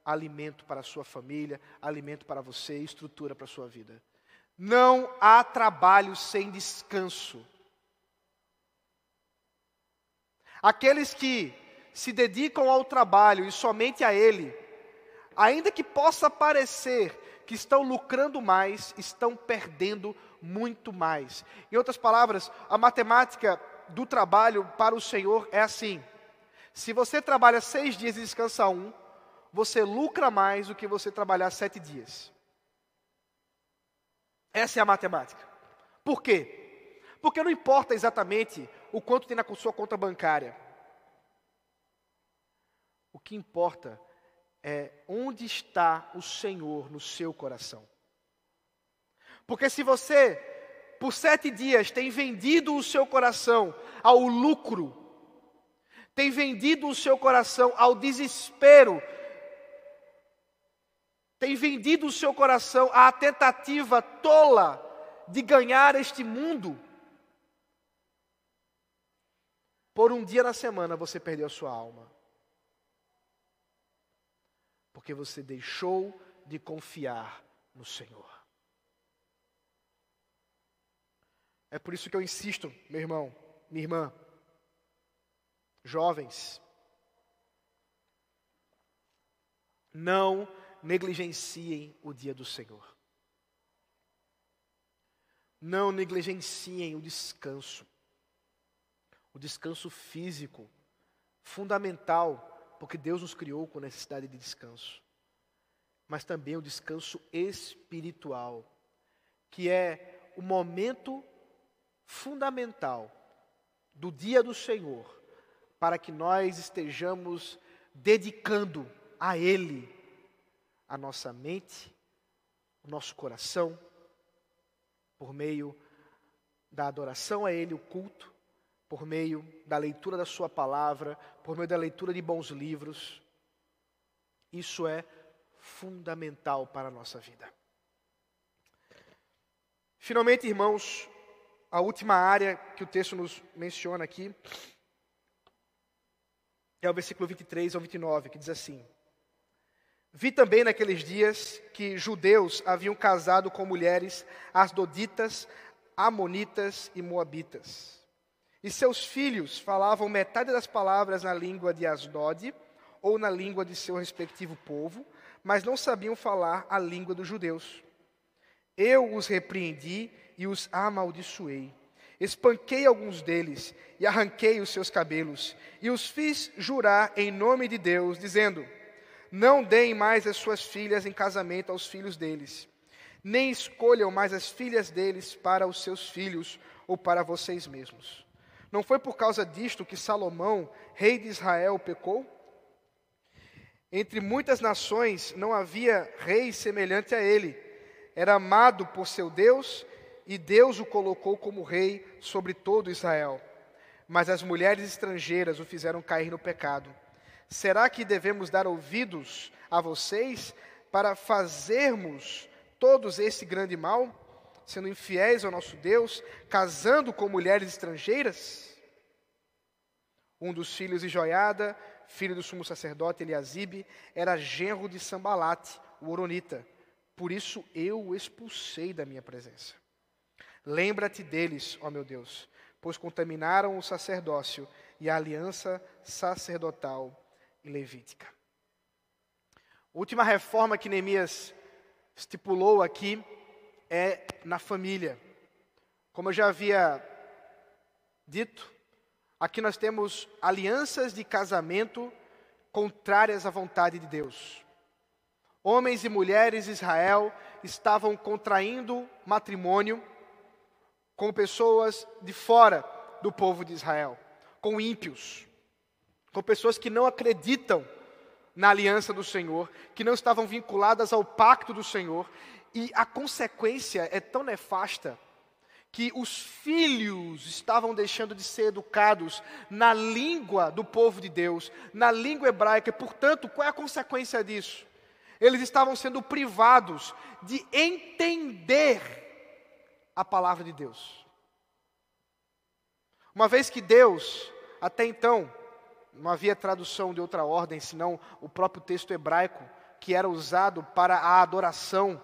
[SPEAKER 1] alimento para a sua família, alimento para você, estrutura para a sua vida. Não há trabalho sem descanso. Aqueles que se dedicam ao trabalho e somente a ele, ainda que possa parecer que estão lucrando mais, estão perdendo muito mais. Em outras palavras, a matemática do trabalho para o Senhor é assim: se você trabalha seis dias e descansa um, você lucra mais do que você trabalhar sete dias. Essa é a matemática. Por quê? Porque não importa exatamente o quanto tem na sua conta bancária. O que importa é onde está o Senhor no seu coração. Porque se você, por sete dias, tem vendido o seu coração ao lucro, tem vendido o seu coração ao desespero, tem vendido o seu coração à tentativa tola de ganhar este mundo, por um dia na semana você perdeu a sua alma porque você deixou de confiar no Senhor. É por isso que eu insisto, meu irmão, minha irmã, jovens, não negligenciem o dia do Senhor. Não negligenciem o descanso. O descanso físico, fundamental, porque Deus nos criou com necessidade de descanso. Mas também o descanso espiritual, que é o momento fundamental do dia do Senhor, para que nós estejamos dedicando a Ele a nossa mente, o nosso coração, por meio da adoração a Ele, o culto, por meio da leitura da Sua palavra, por meio da leitura de bons livros. Isso é fundamental para a nossa vida. Finalmente, irmãos, a última área que o texto nos menciona aqui é o versículo 23 ao 29, que diz assim: Vi também naqueles dias que judeus haviam casado com mulheres asdoditas, amonitas e moabitas. E seus filhos falavam metade das palavras na língua de Asdod ou na língua de seu respectivo povo, mas não sabiam falar a língua dos judeus. Eu os repreendi e os amaldiçoei. Espanquei alguns deles e arranquei os seus cabelos e os fiz jurar em nome de Deus, dizendo: não deem mais as suas filhas em casamento aos filhos deles, nem escolham mais as filhas deles para os seus filhos ou para vocês mesmos. Não foi por causa disto que Salomão, rei de Israel, pecou? Entre muitas nações não havia rei semelhante a ele. Era amado por seu Deus e Deus o colocou como rei sobre todo Israel. Mas as mulheres estrangeiras o fizeram cair no pecado. Será que devemos dar ouvidos a vocês para fazermos todos esse grande mal, sendo infiéis ao nosso Deus, casando com mulheres estrangeiras? Um dos filhos de Joiada, filho do sumo sacerdote Eliasibe, era genro de Sambalate, o Oronita. Por isso eu o expulsei da minha presença. Lembra-te deles, ó meu Deus, pois contaminaram o sacerdócio e a aliança sacerdotal e levítica. A última reforma que Neemias estipulou aqui é na família. Como eu já havia dito, aqui nós temos alianças de casamento contrárias à vontade de Deus. Homens e mulheres de Israel estavam contraindo matrimônio com pessoas de fora do povo de Israel, com ímpios com pessoas que não acreditam na aliança do Senhor, que não estavam vinculadas ao pacto do Senhor, e a consequência é tão nefasta que os filhos estavam deixando de ser educados na língua do povo de Deus, na língua hebraica, e portanto, qual é a consequência disso? Eles estavam sendo privados de entender a palavra de Deus. Uma vez que Deus, até então, não havia tradução de outra ordem senão o próprio texto hebraico, que era usado para a adoração,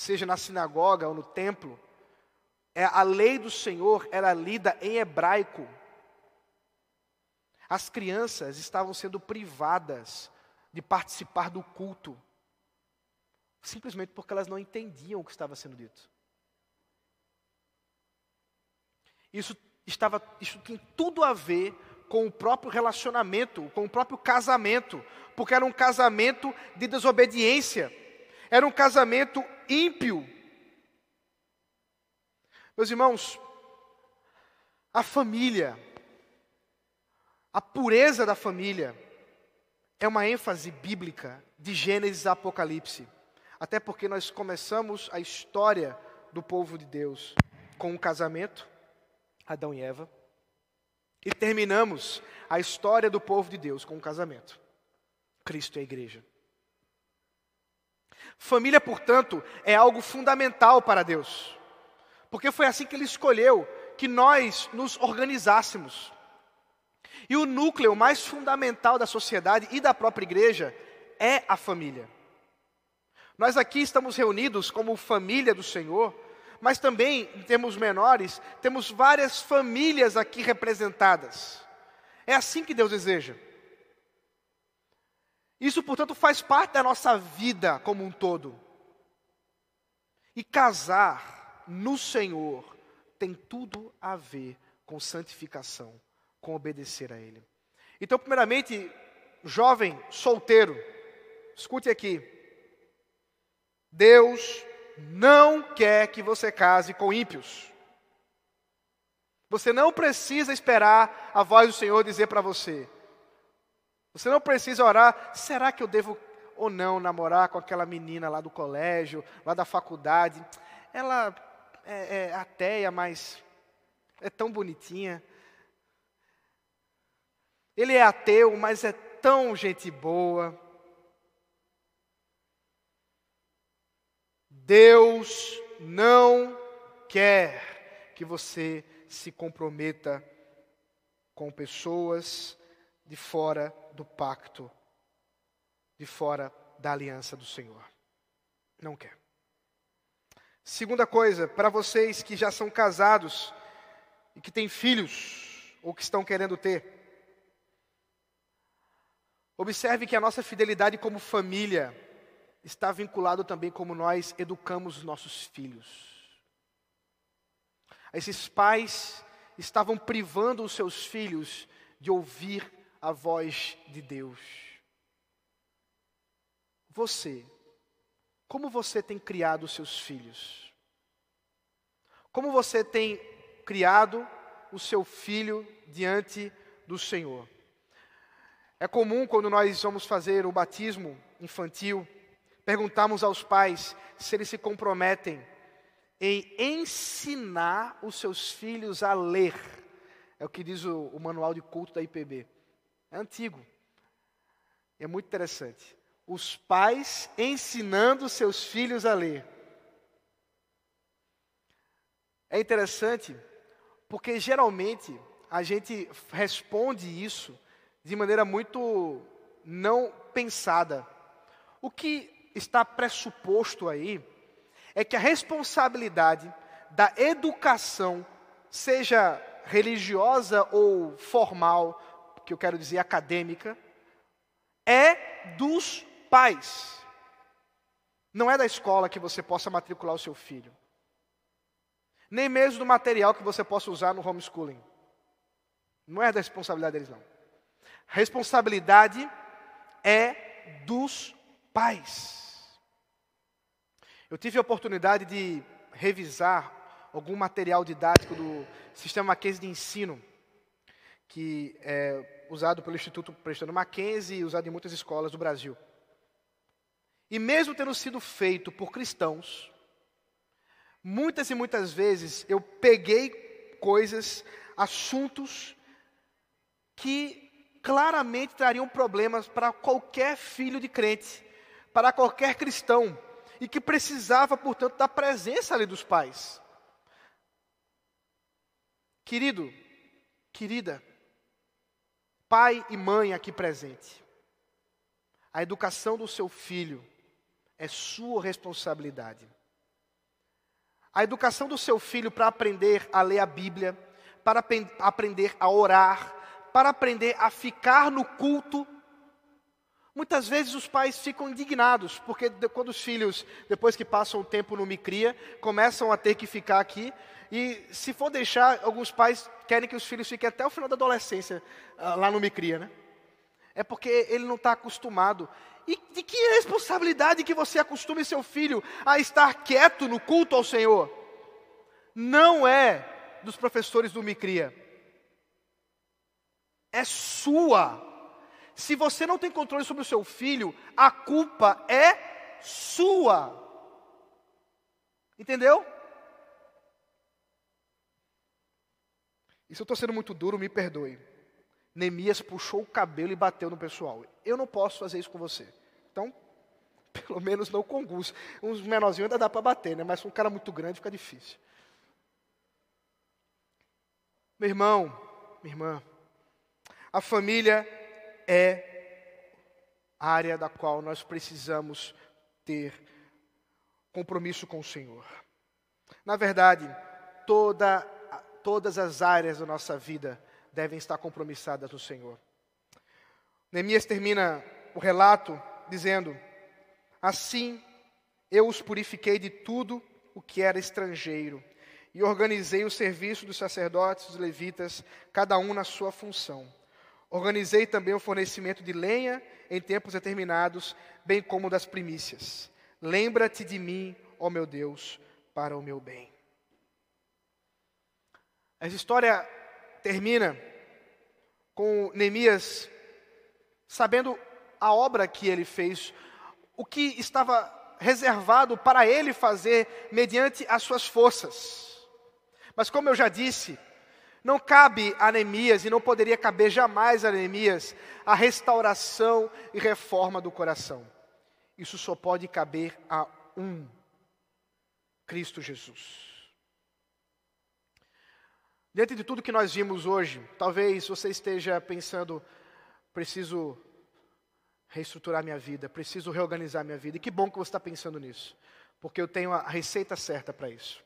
[SPEAKER 1] seja na sinagoga ou no templo. É, a lei do Senhor era lida em hebraico. As crianças estavam sendo privadas de participar do culto, simplesmente porque elas não entendiam o que estava sendo dito. Isso estava, isso tem tudo a ver com o próprio relacionamento, com o próprio casamento, porque era um casamento de desobediência, era um casamento ímpio. Meus irmãos, a família, a pureza da família, é uma ênfase bíblica de Gênesis a Apocalipse, até porque nós começamos a história do povo de Deus com um casamento, Adão e Eva. E terminamos a história do povo de Deus com um casamento. Cristo é a igreja. Família, portanto, é algo fundamental para Deus. Porque foi assim que ele escolheu que nós nos organizássemos. E o núcleo mais fundamental da sociedade e da própria igreja é a família. Nós aqui estamos reunidos como família do Senhor mas também, em termos menores, temos várias famílias aqui representadas. É assim que Deus deseja. Isso, portanto, faz parte da nossa vida como um todo. E casar no Senhor tem tudo a ver com santificação, com obedecer a Ele. Então, primeiramente, jovem solteiro, escute aqui. Deus não quer que você case com ímpios. Você não precisa esperar a voz do Senhor dizer para você. Você não precisa orar, será que eu devo ou não namorar com aquela menina lá do colégio, lá da faculdade? Ela é, é ateia, mas é tão bonitinha. Ele é ateu, mas é tão gente boa. Deus não quer que você se comprometa com pessoas de fora do pacto, de fora da aliança do Senhor. Não quer. Segunda coisa, para vocês que já são casados e que têm filhos ou que estão querendo ter, observe que a nossa fidelidade como família está vinculado também como nós educamos os nossos filhos. Esses pais estavam privando os seus filhos de ouvir a voz de Deus. Você, como você tem criado os seus filhos? Como você tem criado o seu filho diante do Senhor? É comum quando nós vamos fazer o batismo infantil, perguntarmos aos pais se eles se comprometem em ensinar os seus filhos a ler. É o que diz o, o manual de culto da IPB. É antigo. É muito interessante. Os pais ensinando seus filhos a ler. É interessante porque geralmente a gente responde isso de maneira muito não pensada. O que está pressuposto aí é que a responsabilidade da educação, seja religiosa ou formal, que eu quero dizer acadêmica, é dos pais. Não é da escola que você possa matricular o seu filho. Nem mesmo do material que você possa usar no homeschooling. Não é da responsabilidade deles, não. Responsabilidade é dos pais. Eu tive a oportunidade de revisar algum material didático do Sistema Mackenzie de Ensino, que é usado pelo Instituto Prestando Mackenzie usado em muitas escolas do Brasil. E mesmo tendo sido feito por cristãos, muitas e muitas vezes eu peguei coisas, assuntos que claramente trariam problemas para qualquer filho de crente, para qualquer cristão e que precisava, portanto, da presença ali dos pais. Querido, querida, pai e mãe aqui presente, a educação do seu filho é sua responsabilidade. A educação do seu filho para aprender a ler a Bíblia, para aprender a orar, para aprender a ficar no culto Muitas vezes os pais ficam indignados, porque quando os filhos, depois que passam o tempo no Micria, começam a ter que ficar aqui, e se for deixar, alguns pais querem que os filhos fiquem até o final da adolescência ah, lá no Micria, né? É porque ele não está acostumado. E de que responsabilidade que você acostume seu filho a estar quieto no culto ao Senhor? Não é dos professores do Micria. É sua se você não tem controle sobre o seu filho, a culpa é sua. Entendeu? E se eu estou sendo muito duro, me perdoe. Neemias puxou o cabelo e bateu no pessoal. Eu não posso fazer isso com você. Então, pelo menos não com Gus. Uns menorzinhos ainda dá para bater, né? Mas um cara muito grande fica difícil. Meu irmão, minha irmã, a família é a área da qual nós precisamos ter compromisso com o Senhor. Na verdade, toda, todas as áreas da nossa vida devem estar compromissadas no Senhor. Neemias termina o relato dizendo: Assim eu os purifiquei de tudo o que era estrangeiro, e organizei o serviço dos sacerdotes e levitas, cada um na sua função. Organizei também o fornecimento de lenha em tempos determinados, bem como das primícias. Lembra-te de mim, ó meu Deus, para o meu bem. Essa história termina com Neemias sabendo a obra que ele fez, o que estava reservado para ele fazer mediante as suas forças. Mas como eu já disse, não cabe a Neemias e não poderia caber jamais a Neemias a restauração e reforma do coração. Isso só pode caber a um, Cristo Jesus. Diante de tudo que nós vimos hoje, talvez você esteja pensando, preciso reestruturar minha vida, preciso reorganizar minha vida. E que bom que você está pensando nisso, porque eu tenho a receita certa para isso.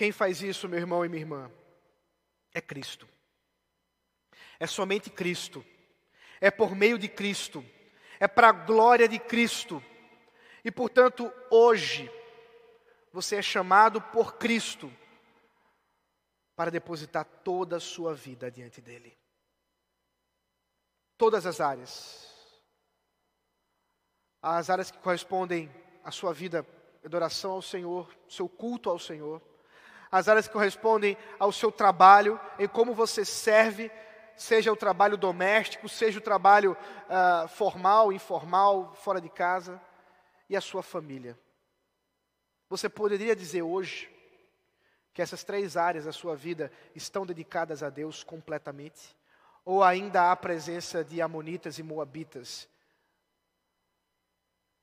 [SPEAKER 1] Quem faz isso, meu irmão e minha irmã? É Cristo. É somente Cristo. É por meio de Cristo. É para a glória de Cristo. E portanto, hoje, você é chamado por Cristo para depositar toda a sua vida diante dEle. Todas as áreas. As áreas que correspondem à sua vida, adoração ao Senhor, seu culto ao Senhor as áreas que correspondem ao seu trabalho, em como você serve, seja o trabalho doméstico, seja o trabalho uh, formal, informal, fora de casa, e a sua família. Você poderia dizer hoje que essas três áreas da sua vida estão dedicadas a Deus completamente? Ou ainda há presença de Amonitas e Moabitas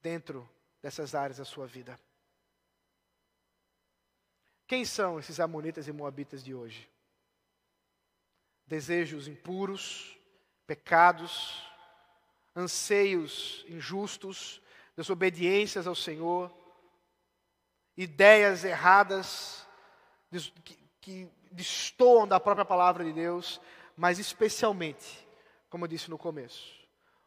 [SPEAKER 1] dentro dessas áreas da sua vida? Quem são esses Amonitas e Moabitas de hoje? Desejos impuros, pecados, anseios injustos, desobediências ao Senhor, ideias erradas que, que destoam da própria palavra de Deus, mas especialmente, como eu disse no começo,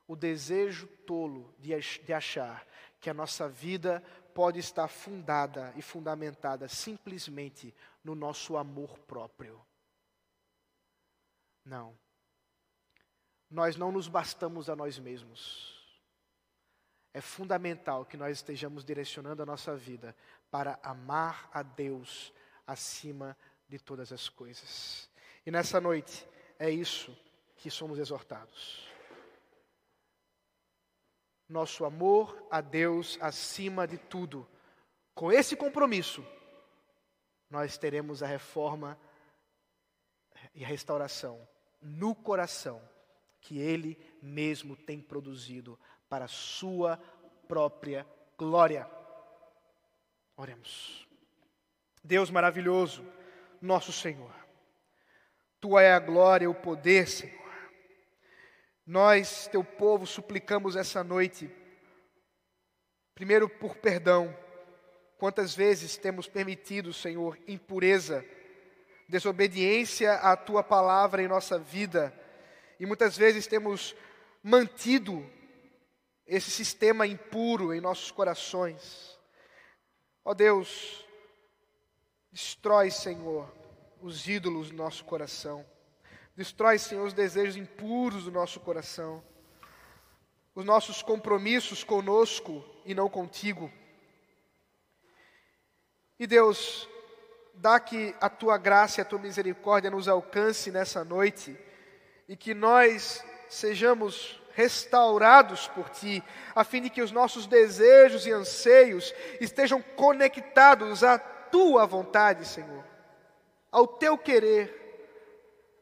[SPEAKER 1] o desejo tolo de achar que a nossa vida pode estar fundada e fundamentada simplesmente no nosso amor próprio. Não. Nós não nos bastamos a nós mesmos. É fundamental que nós estejamos direcionando a nossa vida para amar a Deus acima de todas as coisas. E nessa noite, é isso que somos exortados nosso amor a Deus acima de tudo. Com esse compromisso, nós teremos a reforma e a restauração no coração que Ele mesmo tem produzido para a Sua própria glória. Oremos. Deus maravilhoso, nosso Senhor, Tua é a glória e o poder, Senhor. Nós, teu povo, suplicamos essa noite, primeiro por perdão. Quantas vezes temos permitido, Senhor, impureza, desobediência à tua palavra em nossa vida, e muitas vezes temos mantido esse sistema impuro em nossos corações. Ó Deus, destrói, Senhor, os ídolos do nosso coração. Destrói, Senhor, os desejos impuros do nosso coração, os nossos compromissos conosco e não contigo. E Deus, dá que a tua graça e a tua misericórdia nos alcance nessa noite e que nós sejamos restaurados por ti, a fim de que os nossos desejos e anseios estejam conectados à tua vontade, Senhor, ao teu querer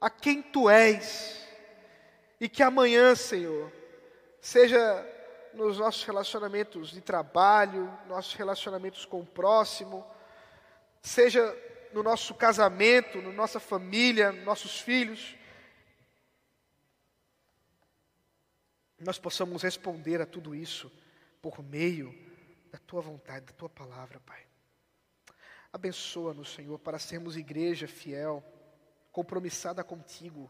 [SPEAKER 1] a quem tu és. E que amanhã, Senhor, seja nos nossos relacionamentos de trabalho, nossos relacionamentos com o próximo, seja no nosso casamento, na nossa família, nossos filhos, nós possamos responder a tudo isso por meio da tua vontade, da tua palavra, Pai. Abençoa-nos, Senhor, para sermos igreja fiel compromissada contigo,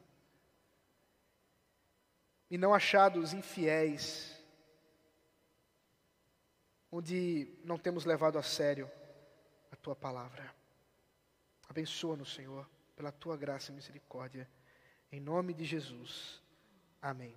[SPEAKER 1] e não achados infiéis, onde não temos levado a sério a tua palavra. Abençoa-nos, Senhor, pela tua graça e misericórdia. Em nome de Jesus. Amém.